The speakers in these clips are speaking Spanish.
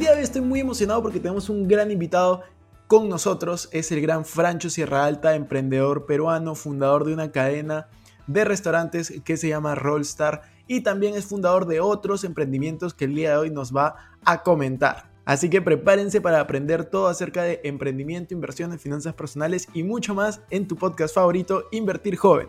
Día de hoy estoy muy emocionado porque tenemos un gran invitado con nosotros. Es el gran Francho Sierra Alta, emprendedor peruano, fundador de una cadena de restaurantes que se llama Rollstar y también es fundador de otros emprendimientos que el día de hoy nos va a comentar. Así que prepárense para aprender todo acerca de emprendimiento, inversiones, finanzas personales y mucho más en tu podcast favorito, Invertir Joven.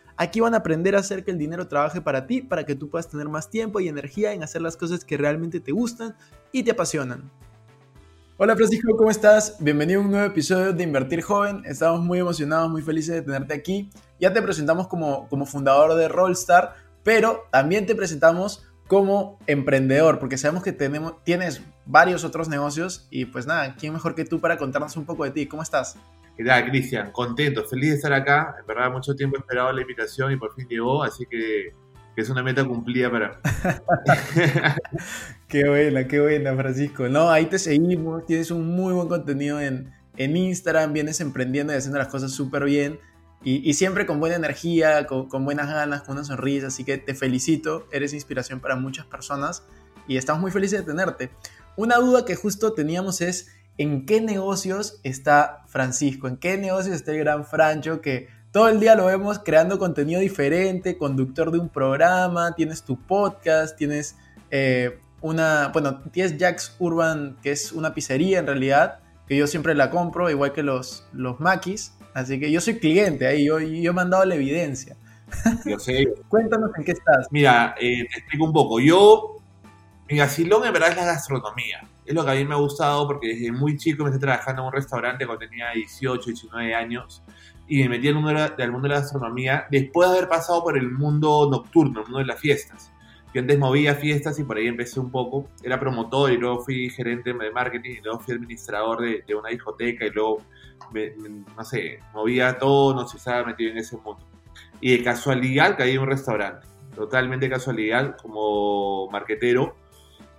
Aquí van a aprender a hacer que el dinero trabaje para ti, para que tú puedas tener más tiempo y energía en hacer las cosas que realmente te gustan y te apasionan. Hola Francisco, ¿cómo estás? Bienvenido a un nuevo episodio de Invertir Joven. Estamos muy emocionados, muy felices de tenerte aquí. Ya te presentamos como, como fundador de Rollstar, pero también te presentamos como emprendedor, porque sabemos que tenemos, tienes varios otros negocios y pues nada, ¿quién mejor que tú para contarnos un poco de ti? ¿Cómo estás? ¿Qué Cristian? Contento, feliz de estar acá. En verdad, mucho tiempo he esperado la invitación y por fin llegó, así que, que es una meta cumplida para mí. Qué buena, qué buena, Francisco. No, ahí te seguimos, tienes un muy buen contenido en, en Instagram, vienes emprendiendo y haciendo las cosas súper bien. Y, y siempre con buena energía, con, con buenas ganas, con una sonrisa. Así que te felicito, eres inspiración para muchas personas y estamos muy felices de tenerte. Una duda que justo teníamos es, ¿en qué negocios está Francisco? ¿En qué negocios está el gran Francho que todo el día lo vemos creando contenido diferente, conductor de un programa, tienes tu podcast, tienes eh, una, bueno, tienes Jack's Urban, que es una pizzería en realidad, que yo siempre la compro, igual que los, los maquis, así que yo soy cliente ahí, yo, yo he mandado la evidencia. Yo sé. Cuéntanos en qué estás. Mira, eh, te explico un poco. Yo, mi vacilón en verdad es la gastronomía. Es lo que a mí me ha gustado porque desde muy chico me estoy trabajando en un restaurante cuando tenía 18, 19 años y me metí en el mundo de la- del mundo de la gastronomía después de haber pasado por el mundo nocturno, el mundo de las fiestas. Yo antes movía fiestas y por ahí empecé un poco. Era promotor y luego fui gerente de marketing y luego fui administrador de, de una discoteca y luego, me- me- no sé, movía todo, no sé, estaba metido en ese mundo. Y de casualidad caí en un restaurante. Totalmente casualidad como marquetero.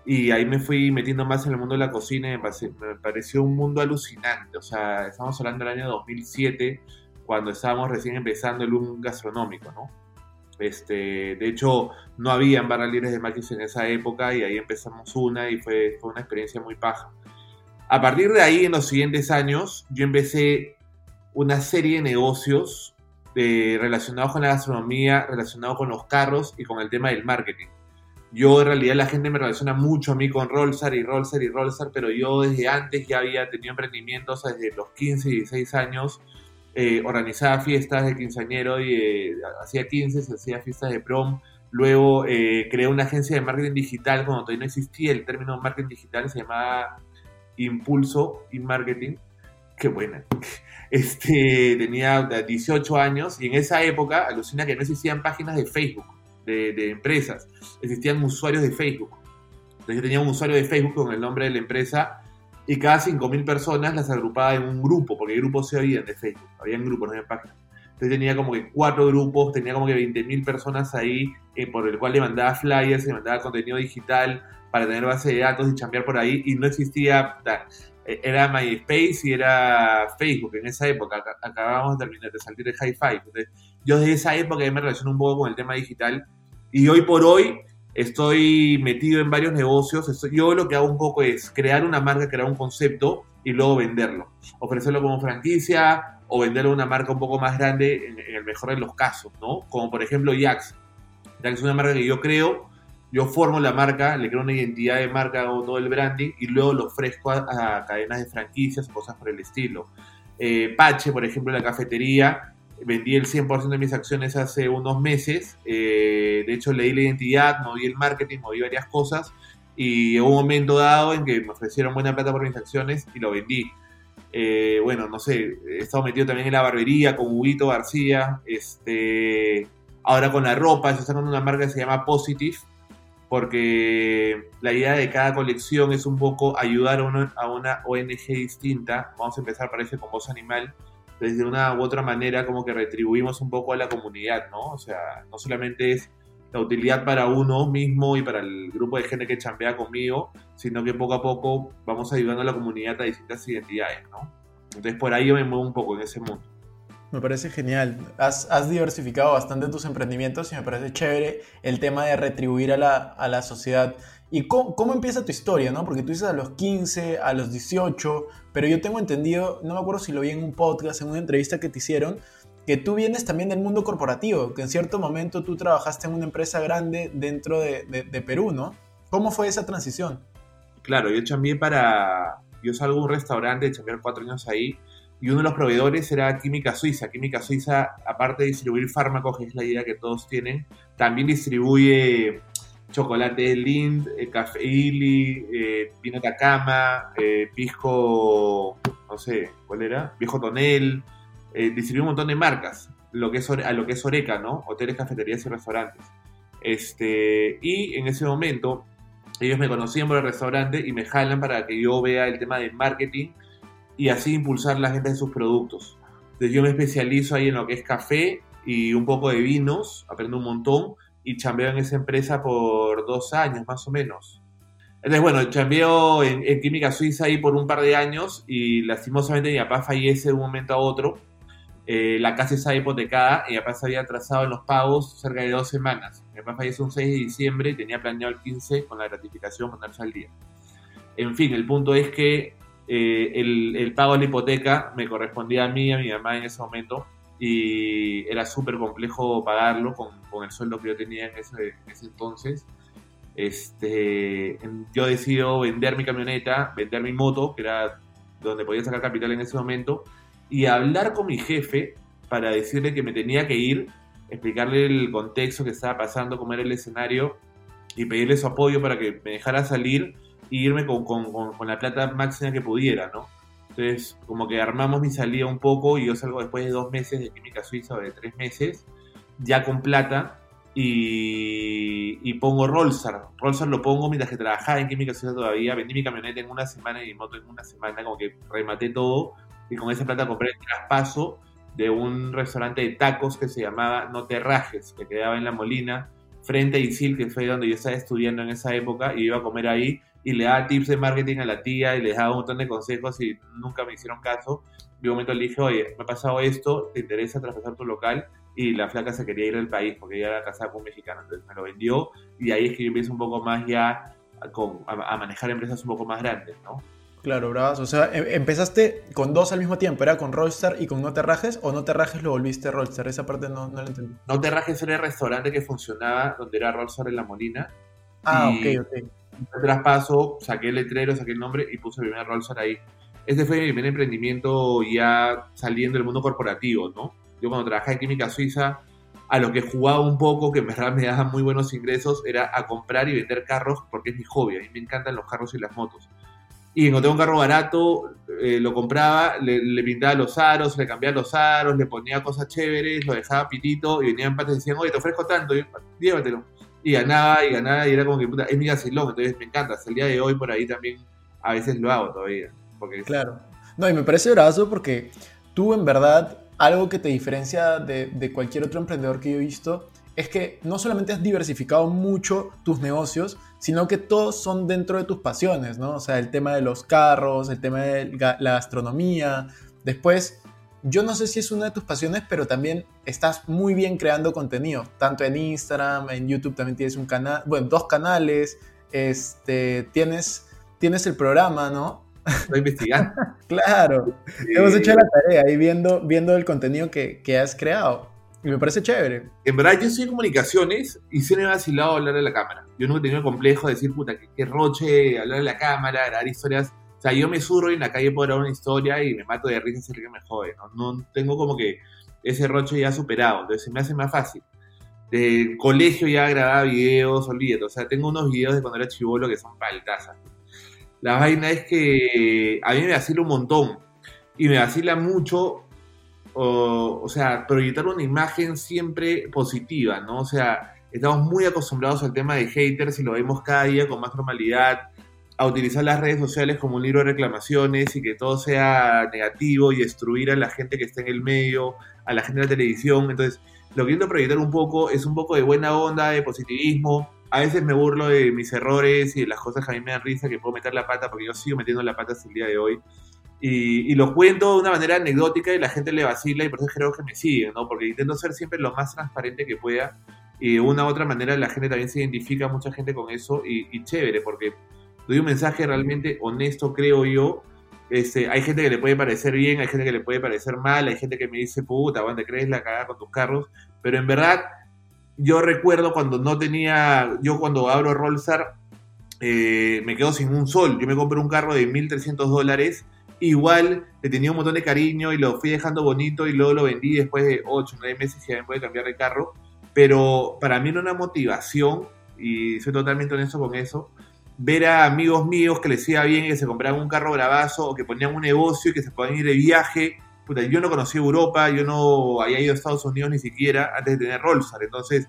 Y ahí me fui metiendo más en el mundo de la cocina y me, pare- me pareció un mundo alucinante. O sea, estamos hablando del año 2007, cuando estábamos recién empezando el boom gastronómico, ¿no? Este, de hecho, no habían barra libres de maquis en esa época y ahí empezamos una y fue, fue una experiencia muy paja. A partir de ahí, en los siguientes años, yo empecé una serie de negocios eh, relacionados con la gastronomía, relacionados con los carros y con el tema del marketing. Yo en realidad la gente me relaciona mucho a mí con Rollstar y Rollstar y Rollstar, pero yo desde antes ya había tenido emprendimientos, desde los 15 y 16 años, eh, organizaba fiestas de quinceañero y eh, hacía 15, se hacía fiestas de prom. Luego eh, creé una agencia de marketing digital cuando todavía no existía el término marketing digital, se llamaba Impulso y Marketing. Qué buena. Este, tenía 18 años y en esa época, alucina que no existían páginas de Facebook, de, de empresas, existían usuarios de Facebook. Entonces yo tenía un usuario de Facebook con el nombre de la empresa y cada 5.000 personas las agrupaba en un grupo, porque grupos se oían de Facebook, habían grupos, no había páginas. Entonces tenía como que cuatro grupos, tenía como que 20.000 personas ahí, eh, por el cual le mandaba flyers, le mandaba contenido digital para tener base de datos y chambear por ahí, y no existía, eh, era MySpace y era Facebook en esa época, Ac- acabábamos de terminar de salir de Hi-Fi. Entonces, yo desde esa época me relaciono un poco con el tema digital, y hoy por hoy estoy metido en varios negocios. Estoy- yo lo que hago un poco es crear una marca, crear un concepto y luego venderlo. Ofrecerlo como franquicia o venderlo a una marca un poco más grande en, en el mejor de los casos, ¿no? Como por ejemplo Jax. Jax es una marca que yo creo, yo formo la marca, le creo una identidad de marca, hago todo el branding y luego lo ofrezco a, a cadenas de franquicias cosas por el estilo. Eh, Pache, por ejemplo, la cafetería, vendí el 100% de mis acciones hace unos meses. eh, de hecho, leí la identidad, moví el marketing, moví varias cosas. Y hubo un momento dado en que me ofrecieron buena plata por mis acciones y lo vendí. Eh, bueno, no sé, he estado metido también en la barbería con Huguito García. Este, ahora con la ropa, estoy sacando una marca que se llama Positive, porque la idea de cada colección es un poco ayudar a una, a una ONG distinta. Vamos a empezar, parece, con Voz Animal, desde una u otra manera como que retribuimos un poco a la comunidad, ¿no? O sea, no solamente es la utilidad para uno mismo y para el grupo de gente que chambea conmigo, sino que poco a poco vamos ayudando a la comunidad a distintas identidades, ¿no? Entonces por ahí yo me muevo un poco en ese mundo. Me parece genial. Has, has diversificado bastante tus emprendimientos y me parece chévere el tema de retribuir a la, a la sociedad. ¿Y cómo, empieza tu historia? ¿no? Porque tú dices a los 15, a los 18, pero yo tengo entendido, no me acuerdo si lo vi en un podcast, en una entrevista que te hicieron, que tú vienes también del mundo corporativo, que en cierto momento tú trabajaste en una empresa grande dentro de, Perú, ¿no? ¿Cómo fue esa transición? Claro, yo chambeé para... Yo salgo de un restaurante, de chambear cuatro años ahí, y uno de los proveedores era Química Suiza. Química Suiza, aparte de distribuir fármacos, que es la idea que todos tienen, también distribuye chocolate Lind, eh, café Illy, eh, vino Takama, eh, pisco, no sé, ¿cuál era? Viejo Tonel, eh, distribuye un montón de marcas, lo que es, a lo que es Oreca, ¿no? Hoteles, cafeterías y restaurantes. Este, y en ese momento ellos me conocían por el restaurante y me jalan para que yo vea el tema de marketing y así impulsar la gente de sus productos. Entonces yo me especializo ahí en lo que es café y un poco de vinos, aprendo un montón y chambeo en esa empresa por dos años más o menos. Entonces bueno, chambeo en, en Química Suiza ahí por un par de años y lastimosamente mi papá fallece de un momento a otro. Eh, la casa está hipotecada y mi papá se había atrasado en los pagos cerca de dos semanas. Mi papá falleció un 6 de diciembre y tenía planeado el 15 con la gratificación ponerse al día. En fin, el punto es que eh, el, el pago de la hipoteca me correspondía a mí, a mi mamá en ese momento, y era súper complejo pagarlo con, con el sueldo que yo tenía en ese, en ese entonces. Este, yo decido vender mi camioneta, vender mi moto, que era donde podía sacar capital en ese momento, y hablar con mi jefe para decirle que me tenía que ir, explicarle el contexto que estaba pasando, cómo era el escenario, y pedirle su apoyo para que me dejara salir e irme con- con- con la plata máxima que pudiera, ¿no? Entonces, como que armamos mi salida un poco y yo salgo después de dos meses de Química Suiza o de tres meses, ya con plata y, y pongo Rolsar. Rolsar lo pongo mientras que trabajaba en Química Suiza todavía. Vendí mi camioneta en una semana y mi moto en una semana, como que rematé todo y con esa plata compré el traspaso de un restaurante de tacos que se llamaba No Te Rajes, que quedaba en La Molina, frente a Isil, que fue donde yo estaba estudiando en esa época, y iba a comer ahí, y le daba tips de marketing a la tía, y les daba un montón de consejos, y nunca me hicieron caso. Y un momento le dije, oye, me ha pasado esto, ¿te interesa traspasar tu local? Y la flaca se quería ir del país, porque ella era casada con un mexicano, entonces me lo vendió, y ahí es que yo empiezo un poco más ya con- a- a manejar empresas un poco más grandes, ¿no? Claro, bravas. O sea, em- empezaste con dos al mismo tiempo. ¿Era con Rollstar y con No Te Rajes? ¿O No Te Rajes lo volviste Rollstar? Esa parte no, no la entendí. No te rajes era el restaurante que funcionaba donde era Rolsar en La Molina. Ah, Y- ok, ok. Traspaso, saqué el letrero, saqué el nombre y puse primer Rolsar ahí. Este fue mi primer emprendimiento ya saliendo del mundo corporativo, ¿no? Yo cuando trabajaba en Química Suiza, a lo que jugaba un poco, que en verdad me daba muy buenos ingresos, era a comprar y vender carros porque es mi hobby. A mí me encantan los carros y las motos. Y encontré un carro barato, eh, lo compraba, le, pintaba los aros, le cambiaba los aros, le ponía cosas chéveres, lo dejaba pitito y venían patas y decían, oye, te ofrezco tanto, llévatelo. Y ganaba y ganaba y era como que, puta, es mi gasilón, entonces me encanta. Hasta el día de hoy por ahí también a veces lo hago todavía. Porque Claro. No, y me parece bravazo porque tú en verdad, algo que te diferencia de, de cualquier otro emprendedor que yo he visto, es que no solamente has diversificado mucho tus negocios, sino que todos son dentro de tus pasiones, ¿no? O sea, el tema de los carros, el tema de la gastronomía, después yo no sé si es una de tus pasiones, pero también estás muy bien creando contenido, tanto en Instagram, en YouTube también tienes un canal, bueno, dos canales, este, tienes, tienes el programa, ¿no? Estoy investigando. Claro, Sí. hemos hecho la tarea ahí viendo, viendo el contenido que, que has creado. Y me parece chévere. En verdad, yo soy en comunicaciones y siempre me ha vacilado hablar a la cámara. Yo nunca he tenido el complejo de decir, puta, qué, qué roche, hablar a la cámara, grabar historias. O sea, yo me surro y en la calle puedo grabar una historia y me mato de risa si alguien me jode. ¿no? no tengo como que ese roche ya superado, entonces se me hace más fácil. Del colegio ya grababa videos, olvídate. O sea, tengo unos videos de cuando era chivolo que son paltazas. La vaina es que a mí me vacila un montón. Y me vacila mucho o sea, proyectar una imagen siempre positiva, ¿no? O sea, estamos muy acostumbrados al tema de haters y lo vemos cada día con más normalidad, a utilizar las redes sociales como un libro de reclamaciones y que todo sea negativo y destruir a la gente que está en el medio, a la gente de la televisión. Entonces, lo que intento proyectar un poco es un poco de buena onda, de positivismo. A veces me burlo de mis errores y de las cosas que a mí me dan risa, que puedo meter la pata, porque yo sigo metiendo la pata hasta el día de hoy y, y lo cuento de una manera anecdótica y la gente le vacila y por eso creo que me siguen, ¿no? Porque intento ser siempre lo más transparente que pueda y de una u otra manera la gente también se identifica, mucha gente con eso y, y chévere, porque doy un mensaje realmente honesto, creo yo. Este, hay gente que le puede parecer bien, hay gente que le puede parecer mal, hay gente que me dice, puta, ¿dónde crees la cagada con tus carros? Pero en verdad, yo recuerdo cuando no tenía, yo cuando abro Rollstar, eh, me quedo sin un sol. Yo me compré un carro de 1.300 dólares igual le tenía un montón de cariño y lo fui dejando bonito y luego lo vendí después de 8 o 9 meses y ya me puede cambiar de carro. Pero para mí era una motivación, y soy totalmente honesto con eso, ver a amigos míos que les iba bien y que se compraban un carro bravazo o que ponían un negocio y que se podían ir de viaje. Puta, yo no conocí Europa, yo no había ido a Estados Unidos ni siquiera antes de tener Rollstar. Entonces,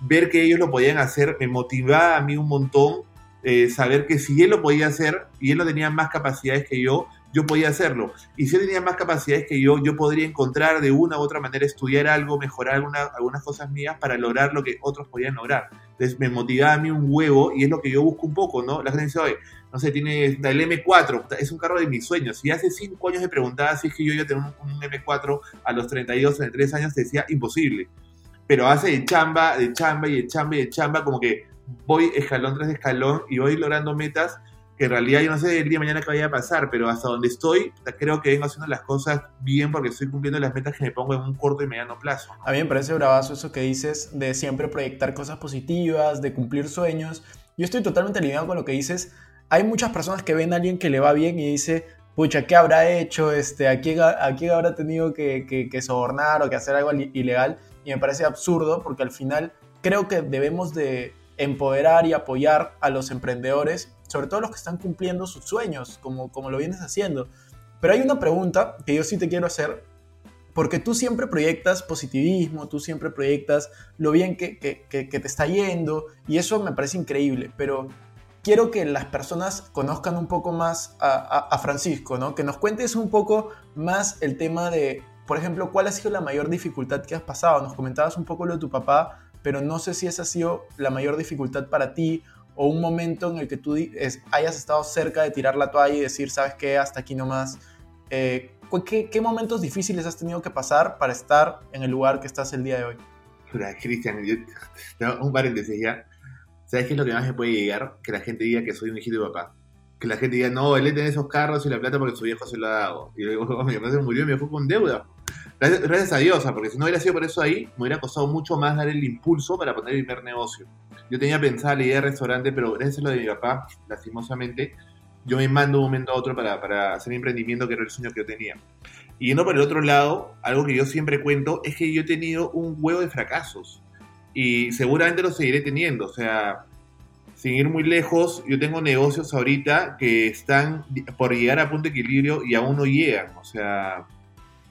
ver que ellos lo podían hacer me motivaba a mí un montón. eh, saber que si él lo podía hacer y él no tenía más capacidades que yo, yo podía hacerlo. Y si él tenía más capacidades que yo, yo podría encontrar de una u otra manera, estudiar algo, mejorar alguna- algunas cosas mías para lograr lo que otros podían lograr. Entonces me motivaba a mí un huevo y es lo que yo busco un poco, ¿no? La gente dice, oye, no sé, tiene el M4, puta, es un carro de mis sueños. Si hace cinco años me preguntaba si es que yo iba a tener un, un M4 a los 32, 33 años, te decía imposible. Pero hace de chamba, de chamba y de chamba y de chamba, como que voy escalón tras escalón y voy logrando metas que en realidad yo no sé el día de mañana qué vaya a pasar, pero hasta donde estoy, creo que vengo haciendo las cosas bien porque estoy cumpliendo las metas que me pongo en un corto y mediano plazo. ¿no? A mí me parece bravazo eso que dices de siempre proyectar cosas positivas, de cumplir sueños. Yo estoy totalmente alineado con lo que dices. Hay muchas personas que ven a alguien que le va bien y dice, pucha, ¿qué habrá hecho? Este, ¿a, quién, a quién habrá tenido que, que- que sobornar o que hacer algo ilegal? Y me parece absurdo porque al final creo que debemos de empoderar y apoyar a los emprendedores, sobre todo los que están cumpliendo sus sueños, como, como lo vienes haciendo. Pero hay una pregunta que yo sí te quiero hacer, porque tú siempre proyectas positivismo, tú siempre proyectas lo bien que, que- que- que te está yendo, y eso me parece increíble, pero quiero que las personas conozcan un poco más a, a- a Francisco, ¿no? Que nos cuentes un poco más el tema de, por ejemplo, cuál ha sido la mayor dificultad que has pasado. Nos comentabas un poco lo de tu papá, pero no sé si esa ha sido la mayor dificultad para ti o un momento en el que tú es- hayas estado cerca de tirar la toalla y decir, ¿sabes qué? Hasta aquí nomás. Eh, ¿qué, ¿Qué momentos difíciles has tenido que pasar para estar en el lugar que estás el día de hoy? Cristian, no, un paréntesis ya. ¿Sabes qué es lo que más me puede llegar? Que la gente diga que soy un hijito de papá. Que la gente diga, no, él tiene esos carros y la plata porque su viejo se lo ha dado. Y digo, "Oh, mi papá se murió y me dejó con deuda. Gracias, gracias a Dios, porque si no hubiera sido por eso ahí, me hubiera costado mucho más dar el impulso para poner el primer negocio. Yo tenía pensada la idea de restaurante, pero gracias a lo de mi papá, lastimosamente, yo me mando de un momento a otro para, para hacer mi emprendimiento, que era el sueño que yo tenía. Y yendo por el otro lado, algo que yo siempre cuento es que yo he tenido un huevo de fracasos. Y seguramente lo seguiré teniendo. O sea, sin ir muy lejos, yo tengo negocios ahorita que están por llegar a punto de equilibrio y aún no llegan. O sea,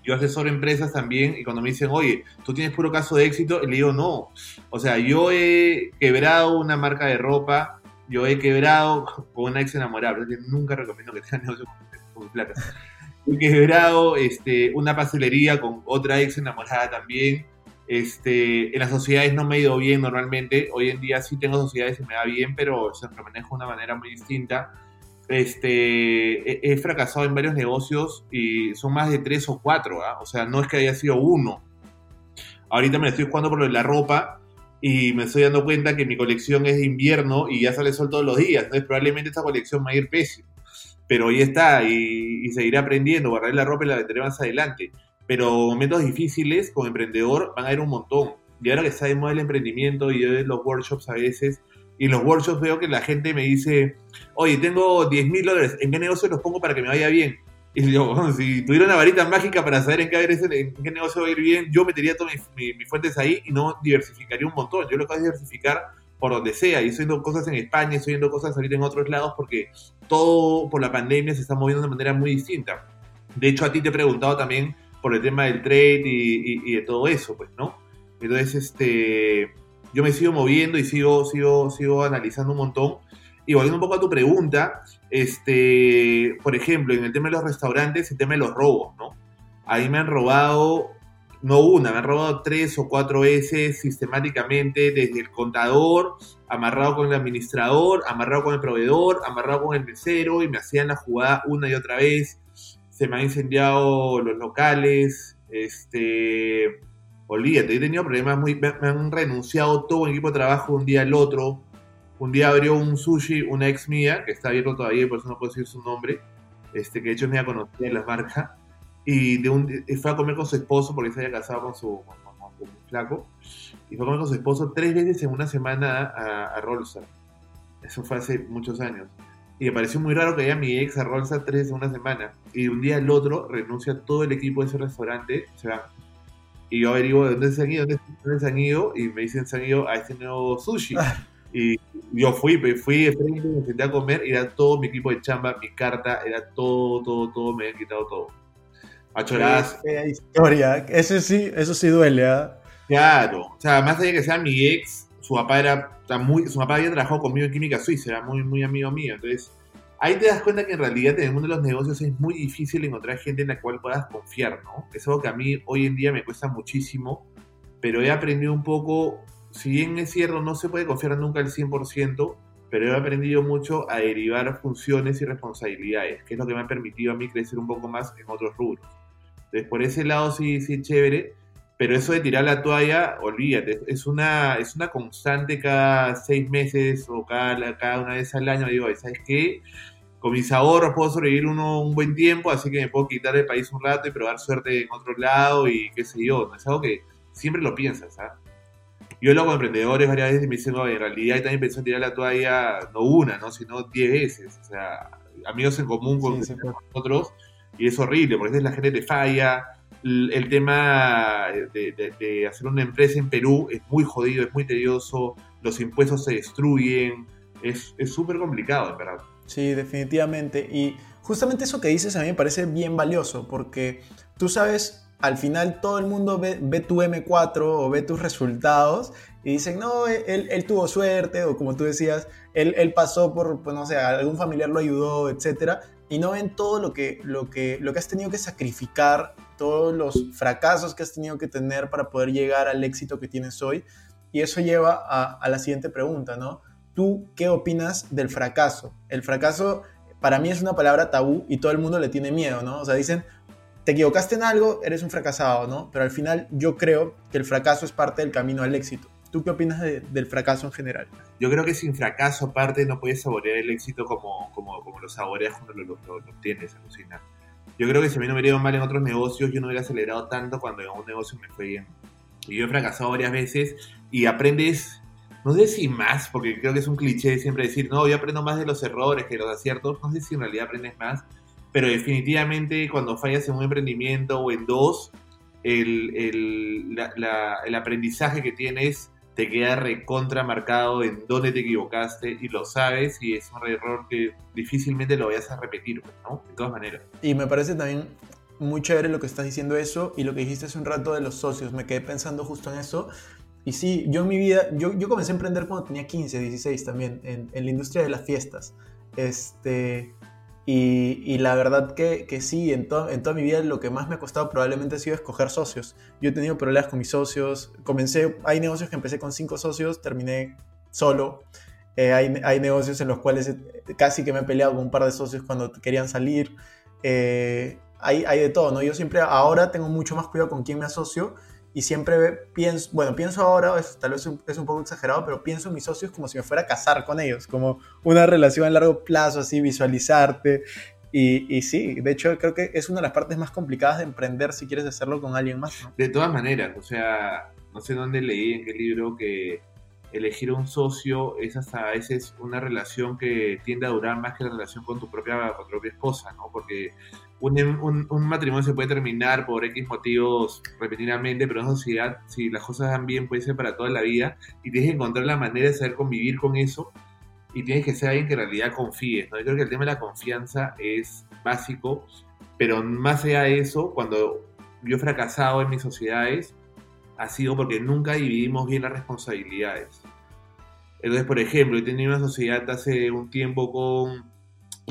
yo asesoro empresas también y cuando me dicen, oye, tú tienes puro caso de éxito, le digo, no. O sea, yo he quebrado una marca de ropa, yo he quebrado con una ex enamorada, nunca recomiendo que tengan negocio con, plata. He quebrado este, una pastelería con otra ex enamorada también. Este, en las sociedades no me ha ido bien normalmente. Hoy en día sí tengo sociedades y me va bien, pero se lo manejo de una manera muy distinta. Este, he, fracasado en varios negocios y son más de tres o cuatro, ¿ah? O sea, no es que haya sido uno. Ahorita me estoy jugando por lo de la ropa y me estoy dando cuenta que mi colección es de invierno y ya sale sol todos los días. Entonces probablemente esta colección va a ir pésimo. Pero ahí está y, y seguiré aprendiendo, guardaré la ropa y la venderé más adelante. Pero momentos difíciles como emprendedor van a ir un montón. Y ahora que está de moda el emprendimiento y yo en los workshops a veces, y en los workshops veo que la gente me dice, oye, tengo 10 mil dólares, ¿en qué negocio los pongo para que me vaya bien? Y yo, si tuviera una varita mágica para saber en qué, en qué negocio va a ir bien, yo metería todas mis, mis- mis fuentes ahí y no diversificaría un montón. Yo lo que hago es diversificar por donde sea. Y estoy viendo cosas en España, estoy viendo cosas ahorita en otros lados porque todo por la pandemia se está moviendo de manera muy distinta. De hecho, a ti te he preguntado también por el tema del trade y, y- y de todo eso, pues, ¿no? Entonces, este, yo me sigo moviendo y sigo, sigo, sigo analizando un montón. Y volviendo un poco a tu pregunta, este, por ejemplo, en el tema de los restaurantes, el tema de los robos, ¿no? Ahí me han robado, no una, me han robado tres o cuatro veces sistemáticamente, desde el contador, amarrado con el administrador, amarrado con el proveedor, amarrado con el mesero, y me hacían la jugada una y otra vez. Se me han incendiado los locales, este, olvídate, he tenido problemas muy, me, me han renunciado todo el equipo de trabajo un día al otro. Un día abrió un sushi, una ex mía, que está abierto todavía, y por eso no puedo decir su nombre, este, que de hecho es media conocida en la marca, y un, fue a comer con su esposo porque se había casado con su un flaco, y fue a comer con su esposo tres veces en una semana a, a Rolsa. Eso fue hace muchos años. Y me pareció muy raro que haya mi ex a Rolsa tres veces en una semana. Y un día al otro renuncia todo el equipo de ese restaurante, se van. Y yo averiguo de dónde se han ido, dónde, dónde se han ido, y me dicen se han ido a este nuevo sushi. Y yo fui, me fui frente, me senté a comer, y era todo mi equipo de chamba, mi carta, era todo, todo, todo, me habían quitado todo. A choradas, Qué fea historia. Eso sí, eso sí duele, ¿ah? claro. O sea, más allá de que sea mi ex, su papá era muy, su papá había trabajado conmigo en química suiza, era muy, muy amigo mío. Entonces, ahí te das cuenta que en realidad en el mundo de los negocios es muy difícil encontrar gente en la cual puedas confiar, ¿no? Es algo que a mí hoy en día me cuesta muchísimo, pero he aprendido un poco, si bien es cierto, no se puede confiar nunca al 100%, pero he aprendido mucho a derivar funciones y responsabilidades, que es lo que me ha permitido a mí crecer un poco más en otros rubros. Entonces, por ese lado sí, sí chévere, pero eso de tirar la toalla, olvídate, es una, es una constante cada seis meses o cada, cada una vez al año. Digo, ¿sabes qué? Con mis ahorros puedo sobrevivir uno, un buen tiempo, así que me puedo quitar el país un rato y probar suerte en otro lado y qué sé yo. ¿no? Es algo que siempre lo piensas, ¿sabes? Yo lo hago con emprendedores varias veces y me dicen, "Oye, en realidad también pensé en tirar la toalla, no una, ¿no? sino diez veces. O sea, amigos en común con Sí, nosotros y es horrible, porque a veces la gente te falla. El, el tema de, de- de hacer una empresa en Perú es muy jodido, es muy tedioso, los impuestos se destruyen, es es súper complicado, en verdad. Sí, definitivamente. Y justamente eso que dices a mí me parece bien valioso, porque tú sabes, al final todo el mundo ve, tu M4 o ve tus resultados y dicen, no, él, él tuvo suerte, o como tú decías, él, pasó por, pues no sé, algún familiar lo ayudó, etc. Y no ven todo lo que, lo, que, lo que has tenido que sacrificar, todos los fracasos que has tenido que tener para poder llegar al éxito que tienes hoy. Y eso lleva a la siguiente pregunta, ¿no? ¿Tú qué opinas del fracaso? El fracaso para mí es una palabra tabú y todo el mundo le tiene miedo, ¿no? O sea, dicen, te equivocaste en algo, eres un fracasado, ¿no? Pero al final yo creo que el fracaso es parte del camino al éxito. ¿Tú qué opinas de- del fracaso en general? Yo creo que sin fracaso, aparte, no puedes saborear el éxito como, como, como lo saboreas cuando lo obtienes, alucina. Yo creo que si a mí no me hubiera ido mal en otros negocios, yo no hubiera acelerado tanto cuando en un negocio me fue bien. Y yo he fracasado varias veces y aprendes, no sé si más, porque creo que es un cliché siempre decir, no, yo aprendo más de los errores que de los aciertos. No sé si en realidad aprendes más, pero definitivamente cuando fallas en un emprendimiento o en dos, el, el, el aprendizaje que tienes te queda recontra marcado en dónde te equivocaste y lo sabes y es un error que difícilmente lo vayas a repetir, pues, ¿no? De todas maneras. Y me parece también muy chévere lo que estás diciendo eso y lo que dijiste hace un rato de los socios. Me quedé pensando justo en eso. Y sí, yo en mi vida, yo, yo comencé a emprender cuando tenía 15, 16 también, en, en la industria de las fiestas. Este, y, y la verdad que, que sí, en, to- en toda mi vida lo que más me ha costado probablemente ha sido escoger socios. Yo he tenido problemas con mis socios. Comencé, hay negocios que empecé con cinco socios, terminé solo. Eh, hay, hay negocios en los cuales eh, casi que me he peleado con un par de socios cuando querían salir. Eh, hay, hay de todo, ¿no? Yo siempre ahora tengo mucho más cuidado con quién me asocio y siempre pienso, bueno, pienso ahora, es- tal vez es un poco exagerado, pero pienso en mis socios como si me fuera a casar con ellos, como una relación a largo plazo, así, visualizarte. Y, y sí, de hecho creo que es una de las partes más complicadas de emprender si quieres hacerlo con alguien más, ¿no? De todas maneras, o sea, no sé dónde leí, en qué libro, que elegir un socio es hasta a veces una relación que tiende a durar más que la relación con tu propia, con tu propia esposa, ¿no? Porque un, un- un matrimonio se puede terminar por X motivos repentinamente, pero en sociedad, si las cosas van bien, puede ser para toda la vida y tienes que encontrar la manera de saber convivir con eso y tienes que ser alguien que en realidad confíes, ¿no? Yo creo que el tema de la confianza es básico, pero más allá de eso, cuando yo he fracasado en mis sociedades, ha sido porque nunca dividimos bien las responsabilidades. Entonces, por ejemplo, he tenido una sociedad hace un tiempo con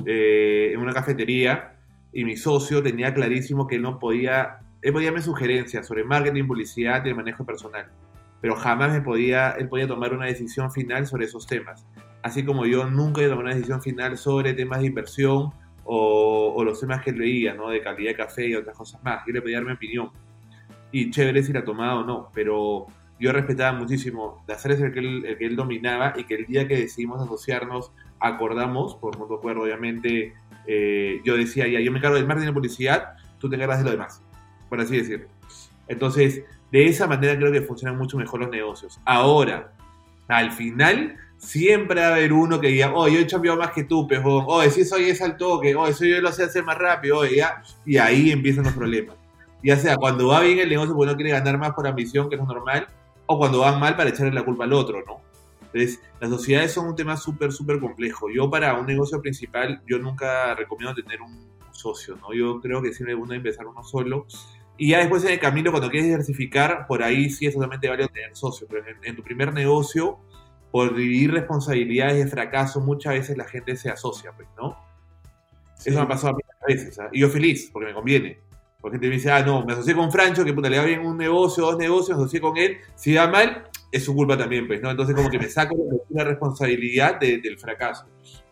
eh, en una cafetería y mi socio tenía clarísimo que él no podía, él podía darme sugerencias sobre marketing, publicidad y el manejo personal, pero jamás me podía, él podía tomar una decisión final sobre esos temas. Así como yo nunca he tomado una decisión final sobre temas de inversión o, o los temas que él veía, ¿no? De calidad de café y otras cosas más. Yo le podía dar mi opinión y chévere si la tomaba o no, pero yo respetaba muchísimo hacer el que, él, el que él dominaba y que el día que decidimos asociarnos acordamos, por mutuo acuerdo obviamente, eh, yo decía, ya, yo me encargo del marketing y publicidad, tú te encargas de lo demás, por así decirlo. Entonces, de esa manera creo que funcionan mucho mejor los negocios. Ahora, al final, siempre va a haber uno que diga, oh, yo he cambiado más que tú, pejón, oh, si soy es al toque, oh, eso yo lo sé hacer más rápido, oh, y ahí empiezan los problemas ya sea cuando va bien el negocio porque no quiere ganar más por ambición, que es normal, o cuando van mal para echarle la culpa al otro, ¿no? Entonces, las sociedades son un tema súper, súper complejo. Yo para un negocio principal, yo nunca recomiendo tener un socio, ¿no? Yo creo que siempre uno debe empezar uno solo. Y ya después en el camino, cuando quieres diversificar, por ahí sí es totalmente válido tener socio. Pero en, en tu primer negocio, por dividir responsabilidades de fracaso, muchas veces la gente se asocia, pues, ¿no? Eso me ha pasado a mí muchas veces. ¿ah? Y yo feliz, porque me conviene. Porque me dice, ah, no, me asocié con Francho, que puta, le va bien un negocio, dos negocios, me asocié con él. Si va mal, es su culpa también, pues, ¿no? Entonces, como que me saco la responsabilidad de- del fracaso.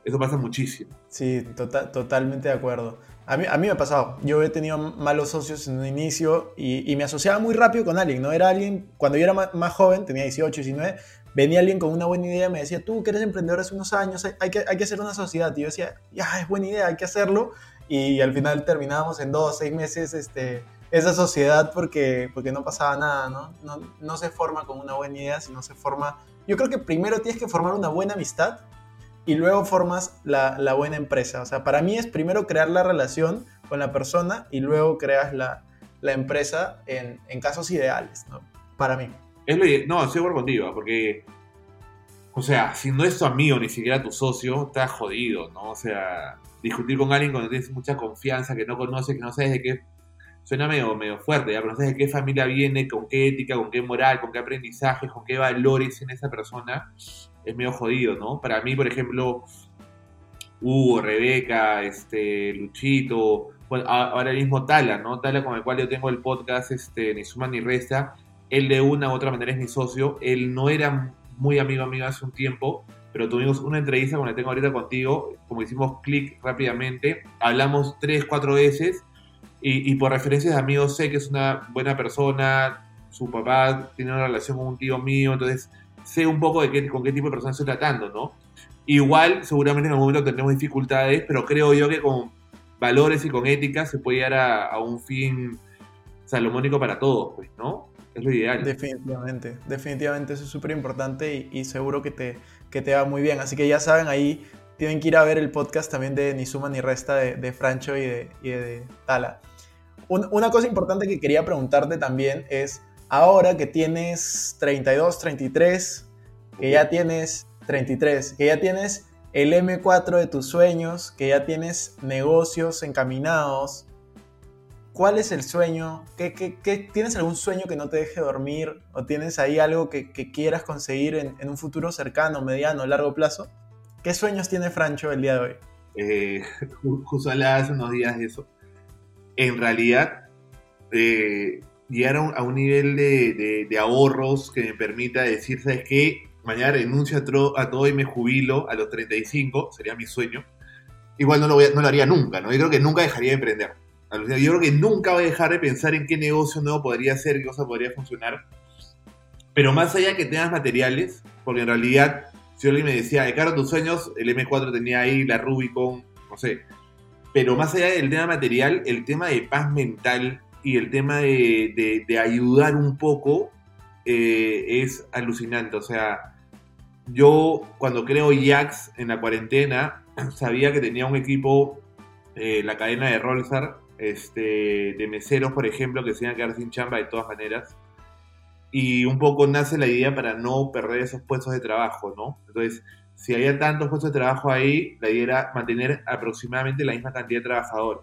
Eso pasa muchísimo. Sí, tota- totalmente de acuerdo. A mí, a mí me ha pasado. Yo he tenido malos socios en un inicio y, y me asociaba muy rápido con alguien, ¿no? Era alguien, cuando yo era más, joven, tenía 18, 19, venía alguien con una buena idea y me decía, tú que eres emprendedor hace unos años, hay, hay que, hay que hacer una sociedad. Y yo decía, ya, es buena idea, hay que hacerlo. Y al final terminábamos en dos, seis meses este, esa sociedad porque, porque no pasaba nada, ¿no? ¿no? No se forma con una buena idea, sino se forma... Yo creo que primero tienes que formar una buena amistad y luego formas la, la buena empresa. O sea, para mí es primero crear la relación con la persona y luego creas la, la empresa en, en casos ideales, ¿no? Para mí. Es no, estoy contigo, porque, o sea, si no es tu amigo, ni siquiera tu socio, estás jodido, ¿no? O sea, discutir con alguien cuando tienes mucha confianza, que no conoces, que no sabes de qué, suena medio, medio fuerte, ¿ya? pero no sabes de qué familia viene, con qué ética, con qué moral, con qué aprendizaje, con qué valores en esa persona, es medio jodido, ¿no? Para mí, por ejemplo, Hugo, Rebeca, este, Luchito, bueno, ahora mismo Tala, ¿no? Tala con el cual yo tengo el podcast, este, ni suma ni resta, él de una u otra manera es mi socio, él no era muy amigo mío hace un tiempo, pero tuvimos una entrevista como la tengo ahorita contigo, como hicimos clic rápidamente, hablamos tres, cuatro veces, y, por referencias de amigos sé que es una buena persona, su papá tiene una relación con un tío mío, entonces sé un poco de qué, con qué tipo de persona estoy tratando, ¿no? Igual, seguramente en algún momento tendremos dificultades, pero creo yo que con valores y con ética se puede llegar a, a un fin salomónico para todos, pues, ¿no? Es lo ideal. Definitivamente, definitivamente eso es súper importante y, y seguro que te, que te va muy bien. Así que ya saben, ahí tienen que ir a ver el podcast también de Ni Suma Ni Resta de, de Francho y de, y de Tala. Un- una cosa importante que quería preguntarte también es, ahora que tienes 32, 33, que ya tienes 33, que ya tienes el M4 de tus sueños, que ya tienes negocios encaminados, ¿Cuál es el sueño? ¿Qué, qué- qué- tienes algún sueño que no te deje dormir? ¿O tienes ahí algo que, que quieras conseguir en, en un futuro cercano, mediano, largo plazo? ¿Qué sueños tiene Francho el día de hoy? Eh, ju- justo hablaba hace unos días de eso. En realidad, eh, llegar a un, a un nivel de, de- de ahorros que me permita decir, ¿sabes qué? mañana renuncio a, tro- a todo y me jubilo a los 35, sería mi sueño, igual no lo, voy a- no lo haría nunca, ¿no? Yo creo que nunca dejaría de emprender. Yo creo que nunca voy a dejar de pensar en qué negocio nuevo podría hacer, qué cosa podría funcionar. Pero más allá que temas materiales, porque en realidad, si alguien me decía, de cara a tus sueños, el M4 tenía ahí la Rubicon, no sé. Pero más allá del tema material, el tema de paz mental y el tema de, de- ayudar un poco eh, es alucinante. O sea, yo cuando creo Jax en la cuarentena, sabía que tenía un equipo, eh, la cadena de Rolsar, este, de meseros, por ejemplo, que se iban a quedar sin chamba de todas maneras. Y un poco nace la idea para no perder esos puestos de trabajo, ¿no? Entonces, si había tantos puestos de trabajo ahí, la idea era mantener aproximadamente la misma cantidad de trabajadores.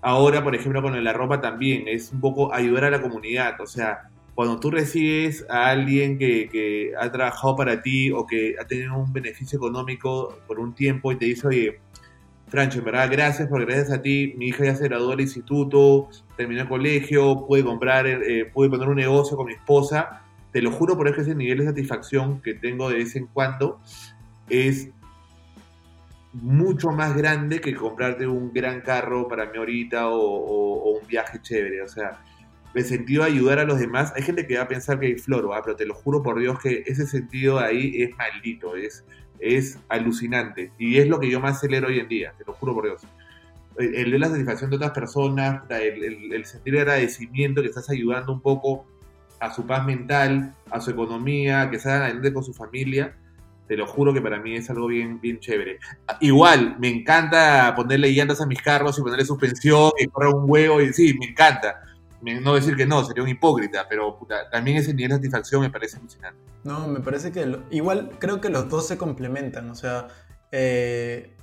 Ahora, por ejemplo, con la ropa también, es un poco ayudar a la comunidad. O sea, cuando tú recibes a alguien que, que ha trabajado para ti o que ha tenido un beneficio económico por un tiempo y te dice, oye, Francho, en verdad, gracias, porque gracias a ti mi hija ya se graduó del instituto, terminó el colegio, pude comprar, eh, pude poner un negocio con mi esposa. Te lo juro por eso que ese nivel de satisfacción que tengo de vez en cuando es mucho más grande que comprarte un gran carro para mí ahorita o, un viaje chévere. O sea, el sentido ayudar a los demás, hay gente que va a pensar que hay floro, ¿ah? pero te lo juro por Dios que ese sentido ahí es maldito, es, es alucinante. Y es lo que yo más celebro hoy en día, te lo juro por Dios. El, el ver la satisfacción de otras personas, el, el- el sentir agradecimiento que estás ayudando un poco a su paz mental, a su economía, que salgan adelante con su familia, te lo juro que para mí es algo bien, bien chévere. Igual, me encanta ponerle llantas a mis carros y ponerle suspensión y correr un huevo, y sí, me encanta. No decir que no, sería un hipócrita, pero puta, también ese nivel de satisfacción me parece alucinante. No, me parece que igual creo que los dos se complementan. O sea, eh,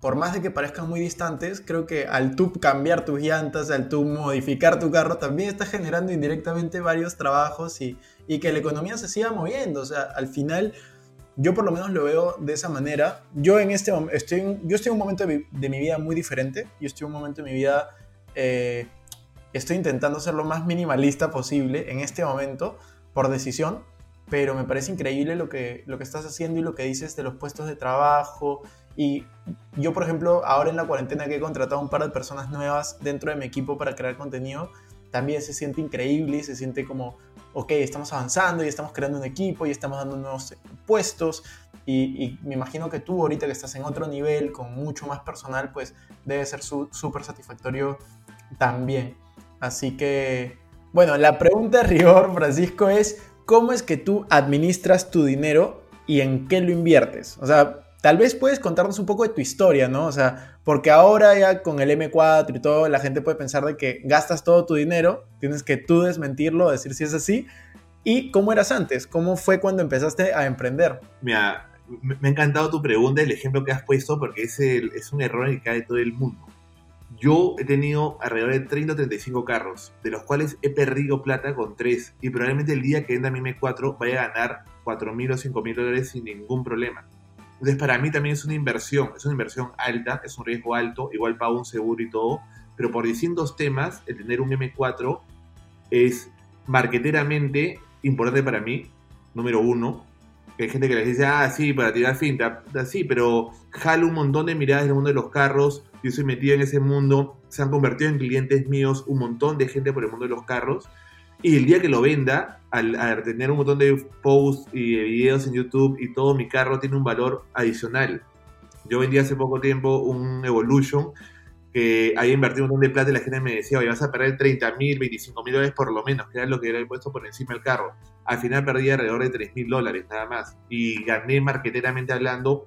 por más de que parezcan muy distantes, creo que al tú cambiar tus llantas, al tú modificar tu carro, también estás generando indirectamente varios trabajos y, y que la economía se siga moviendo. O sea, al final, yo por lo menos lo veo de esa manera. Yo en este estoy, estoy en un momento de, mi- de mi vida muy diferente. Yo estoy en un momento de mi vida, eh, estoy intentando ser lo más minimalista posible en este momento por decisión, pero me parece increíble lo que, lo que estás haciendo y lo que dices de los puestos de trabajo. Y yo, por ejemplo, ahora en la cuarentena que he contratado un par de personas nuevas dentro de mi equipo para crear contenido, también se siente increíble y se siente como, ok, estamos avanzando y estamos creando un equipo y estamos dando nuevos puestos. Y, me imagino que tú ahorita que estás en otro nivel, con mucho más personal, pues debe ser súper satisfactorio también. Así que, bueno, la pregunta de rigor, Francisco, es ¿cómo es que tú administras tu dinero y en qué lo inviertes? O sea, tal vez puedes contarnos un poco de tu historia, ¿no? O sea, porque ahora ya con el M4 y todo, la gente puede pensar de que gastas todo tu dinero, tienes que tú desmentirlo, decir si es así. ¿Y cómo eras antes? ¿Cómo fue cuando empezaste a emprender? Mira, me ha encantado tu pregunta, el ejemplo que has puesto, porque es, el- es un error que cae todo el mundo. Yo he tenido alrededor de 30 o 35 carros, de los cuales he perdido plata con 3, y probablemente el día que venda mi M4 vaya a ganar 4 mil o 5 mil dólares sin ningún problema. Entonces, para mí también es una inversión, es una inversión alta, es un riesgo alto, igual pago un seguro y todo, pero por distintos temas, el tener un M4 es marqueteramente importante para mí, número uno, hay gente que les dice, ah, sí, para tirar finta, sí, pero jalo un montón de miradas del mundo de los carros, yo soy metido en ese mundo, se han convertido en clientes míos un montón de gente por el mundo de los carros, y el día que lo venda, al, al tener un montón de posts y de videos en YouTube y todo, mi carro tiene un valor adicional. Yo vendí hace poco tiempo un Evolution que había invertido un montón de plata y la gente me decía, oye, vas a perder 30 mil, 25 mil dólares por lo menos, que era lo que era puesto por encima del carro. Al final perdí alrededor de 3 mil dólares nada más. Y gané marqueteramente hablando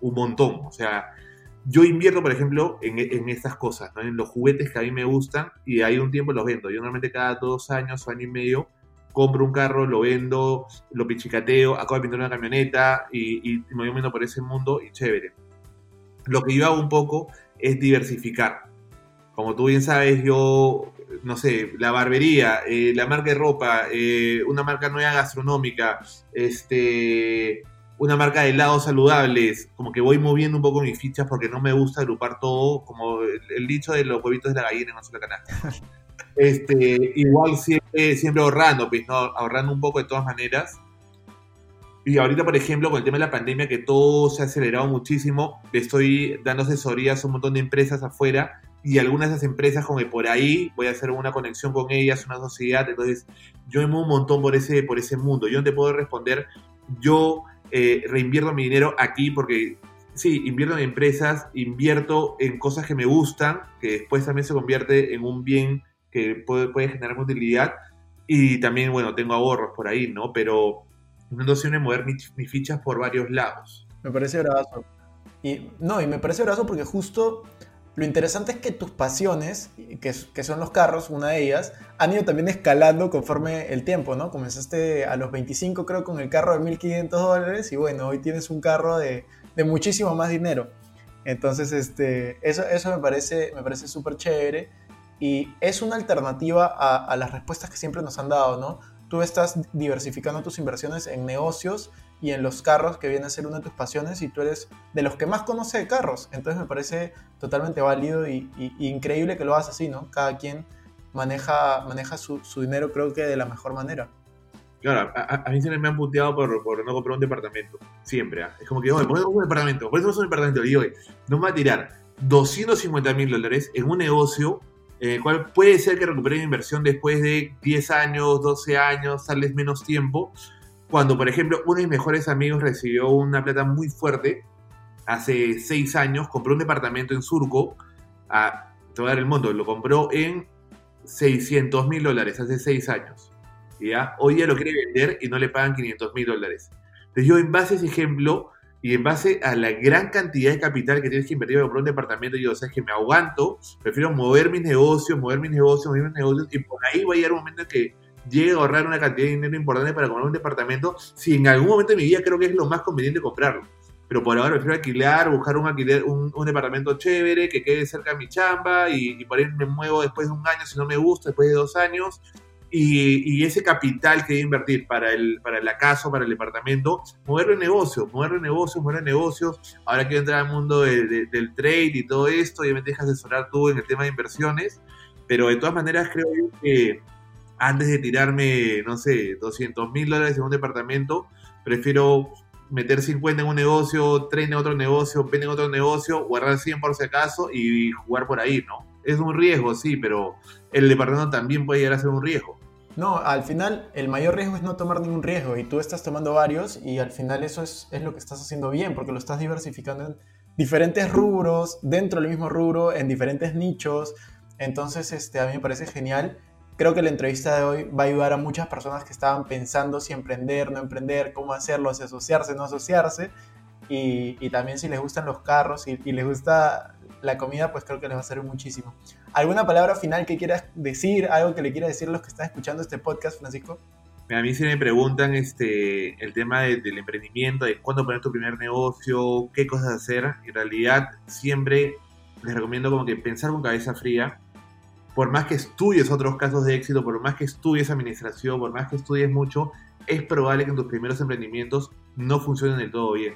un montón. O sea, yo invierto, por ejemplo, en, estas cosas, en los juguetes que a mí me gustan y hay un tiempo los vendo. Yo normalmente cada dos años o año y medio compro un carro, lo vendo, lo pichicateo, acabo de pintar una camioneta y, y me voy moviendo por ese mundo y chévere. Lo que yo hago un poco es diversificar. Como tú bien sabes, yo, no sé, la barbería, eh, la marca de ropa, eh, una marca nueva gastronómica, este, una marca de helados saludables, como que voy moviendo un poco mis fichas porque no me gusta agrupar todo, como el, el dicho de los huevitos de la gallina en una sola canasta. Este, igual siempre, siempre ahorrando, pues, ¿no? ahorrando un poco de todas maneras. Y ahorita, por ejemplo, con el tema de la pandemia, que todo se ha acelerado muchísimo, le estoy dando asesorías a un montón de empresas afuera y algunas de esas empresas, como que por ahí voy a hacer una conexión con ellas, una sociedad. Entonces, yo me muevo un montón por ese, por ese mundo. Yo no te puedo responder, yo eh, reinvierto mi dinero aquí porque sí, invierto en empresas, invierto en cosas que me gustan, que después también se convierte en un bien que puede, puede generar utilidad. Y también, bueno, tengo ahorros por ahí, ¿no? Pero no sé mover mis, mis fichas por varios lados. Me parece bravazo. Y no, y me parece bravazo porque justo lo interesante es que tus pasiones, que, son los carros, una de ellas, han ido también escalando conforme el tiempo, ¿no? Comenzaste a los 25 creo con el carro de 1500 dólares y bueno, hoy tienes un carro de, de muchísimo más dinero. Entonces, este, eso, eso me parece me parece súper chévere y es una alternativa a, a las respuestas que siempre nos han dado, ¿no? Tú estás diversificando tus inversiones en negocios y en los carros, que viene a ser una de tus pasiones, y tú eres de los que más conoce de carros. Entonces me parece totalmente válido y, y- y increíble que lo hagas así, ¿no? Cada quien maneja, maneja su, su dinero, creo que de la mejor manera. Claro, a, a- mí siempre me han puteado por, por no comprar un departamento. Siempre. ¿ah? Es como que, oye, ¿por qué no un departamento? ¿Por qué no un departamento? Y yo, oye, no me va a tirar 250 mil dólares en un negocio en el cual puede ser que recupere mi inversión después de 10 años, 12 años, tal vez menos tiempo. Cuando, por ejemplo, uno de mis mejores amigos recibió una plata muy fuerte hace 6 años, compró un departamento en Surco, a, te voy a dar el monto, lo compró en 600 mil dólares hace 6 años. ¿ya? Hoy ya lo quiere vender y no le pagan 500 mil dólares. Entonces yo en base a ese ejemplo y en base a la gran cantidad de capital que tienes que invertir para comprar un departamento, yo, o sea, es que me aguanto, prefiero mover mis negocios, mover mis negocios, mover mis negocios, y por ahí va a llegar un momento en que llegue a ahorrar una cantidad de dinero importante para comprar un departamento, si en algún momento de mi vida creo que es lo más conveniente comprarlo. Pero por ahora prefiero alquilar, buscar un alquiler, un, un departamento chévere, que quede cerca de mi chamba, y, y por ahí me muevo después de un año, si no me gusta, después de dos años, y, y ese capital que voy a invertir para el, para la casa, para el departamento, moverlo en negocios, moverlo en negocios, moverlo en negocios. Ahora quiero entrar al mundo de- de- del trade y todo esto, y me dejas asesorar tú en el tema de inversiones, pero de todas maneras creo que antes de tirarme, no sé, 200 mil dólares en un departamento, prefiero meter 50 en un negocio, 30 en otro negocio, 20 en otro negocio, guardar 100 por si acaso y jugar por ahí, ¿no? Es un riesgo, sí, pero el departamento también puede llegar a ser un riesgo. No, al final el mayor riesgo es no tomar ningún riesgo y tú estás tomando varios y al final eso es, es lo que estás haciendo bien porque lo estás diversificando en diferentes rubros, dentro del mismo rubro, en diferentes nichos. Entonces, este, a mí me parece genial. Creo que la entrevista de hoy va a ayudar a muchas personas que estaban pensando si emprender, no emprender, cómo hacerlo, si asociarse, no asociarse. Y, y también si les gustan los carros y, y les gusta la comida, pues creo que les va a servir muchísimo. ¿Alguna palabra final que quieras decir? ¿Algo que le quieras decir a los que están escuchando este podcast, Francisco? A mí se me preguntan este, el tema de- del emprendimiento, de cuándo poner tu primer negocio, qué cosas hacer. En realidad, siempre les recomiendo como que pensar con cabeza fría. Por más que estudies otros casos de éxito, por más que estudies administración, por más que estudies mucho, es probable que en tus primeros emprendimientos no funcionen del todo bien.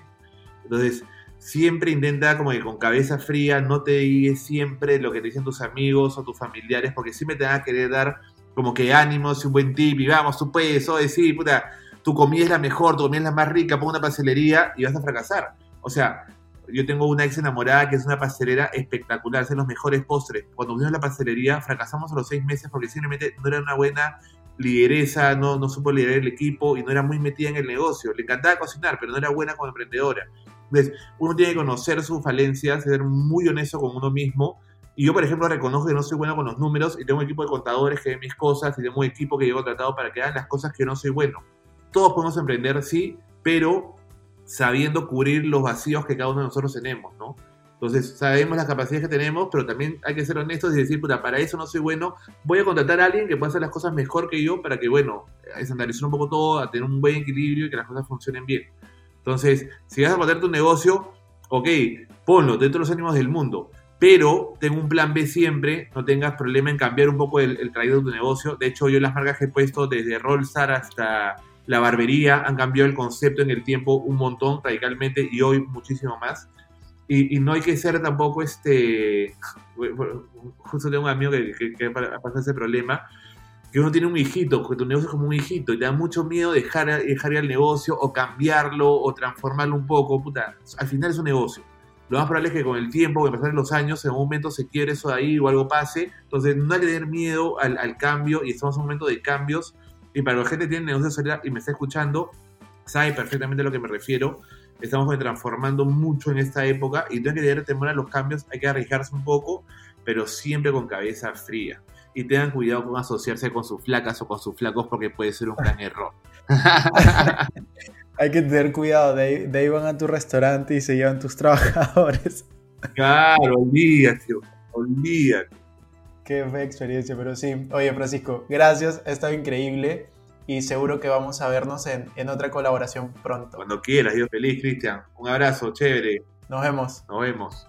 Entonces, siempre intenta como que con cabeza fría, no te digas siempre lo que te dicen tus amigos o tus familiares, porque siempre te van a querer dar como que ánimos y un buen tip, y vamos, tú puedes, o decir, puta, tu comida es la mejor, tu comida es la más rica, pon una pastelería y vas a fracasar. O sea, yo tengo una ex enamorada que es una pastelera espectacular, hace los mejores postres. Cuando fuimos a la pastelería, fracasamos a los seis meses porque simplemente no era una buena lideresa, no, no supo liderar el equipo y no era muy metida en el negocio. Le encantaba cocinar, pero no era buena como emprendedora. Entonces, uno tiene que conocer sus falencias, ser muy honesto con uno mismo. Y yo, por ejemplo, reconozco que no soy bueno con los números y tengo un equipo de contadores que ven mis cosas y tengo un equipo que yo he contratado para que hagan las cosas que yo no soy bueno. Todos podemos emprender, sí, pero sabiendo cubrir los vacíos que cada uno de nosotros tenemos, ¿no? Entonces, sabemos las capacidades que tenemos, pero también hay que ser honestos y decir, puta, para eso no soy bueno, voy a contratar a alguien que pueda hacer las cosas mejor que yo para que, bueno, estandarizar un poco todo, a tener un buen equilibrio y que las cosas funcionen bien. Entonces, si vas a poner tu negocio, ok, ponlo dentro de los ánimos del mundo, pero ten un plan B siempre, no tengas problema en cambiar un poco el, el de tu negocio. De hecho, yo las marcas que he puesto desde Rollstar hasta la barbería han cambiado el concepto en el tiempo un montón, radicalmente, y hoy muchísimo más. Y, y no hay que ser tampoco este. Justo tengo un amigo que, que, que ha pasado ese problema. que uno tiene un hijito, que tu negocio es como un hijito y te da mucho miedo dejar, dejar al negocio o cambiarlo o transformarlo un poco, puta, al final es un negocio. Lo más probable es que con el tiempo, que pasen los años, en un momento se quiebre eso de ahí o algo pase. Entonces no hay que tener miedo al, al cambio y estamos en un momento de cambios. Y para la gente que tiene negocios ahorita y me está escuchando, sabe perfectamente a lo que me refiero. Estamos transformando mucho en esta época y no hay que tener temor a los cambios, hay que arriesgarse un poco, pero siempre con cabeza fría y tengan cuidado con asociarse con sus flacas o con sus flacos porque puede ser un gran error. Hay que tener cuidado, de ahí, de ahí van a tu restaurante y se llevan tus trabajadores. Claro, olvídate, olvídate. Qué fea experiencia, pero sí. Oye, Francisco, gracias, ha estado increíble y seguro que vamos a vernos en, en otra colaboración pronto. Cuando quieras, yo feliz, Cristian. Un abrazo, chévere. Nos vemos. Nos vemos.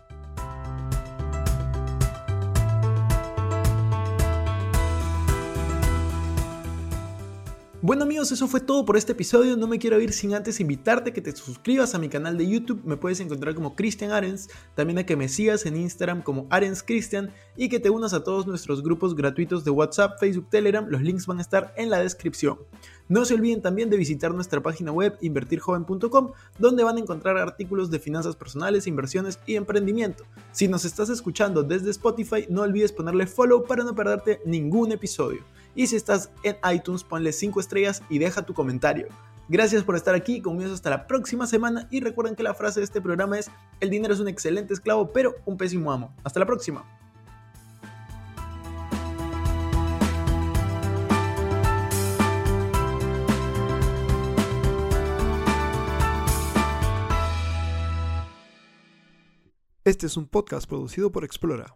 Bueno amigos, eso fue todo por este episodio. No me quiero ir sin antes invitarte a que te suscribas a mi canal de YouTube. Me puedes encontrar como Cristian Arens. También a que me sigas en Instagram como Arens Cristian y que te unas a todos nuestros grupos gratuitos de WhatsApp, Facebook, Telegram. Los links van a estar en la descripción. No se olviden también de visitar nuestra página web invertirjoven.com, donde van a encontrar artículos de finanzas personales, inversiones y emprendimiento. Si nos estás escuchando desde Spotify, no olvides ponerle follow para no perderte ningún episodio. Y si estás en iTunes, ponle 5 estrellas y deja tu comentario. Gracias por estar aquí, conmigo hasta la próxima semana y recuerden que la frase de este programa es, el dinero es un excelente esclavo, pero un pésimo amo. Hasta la próxima. Este es un podcast producido por Explora.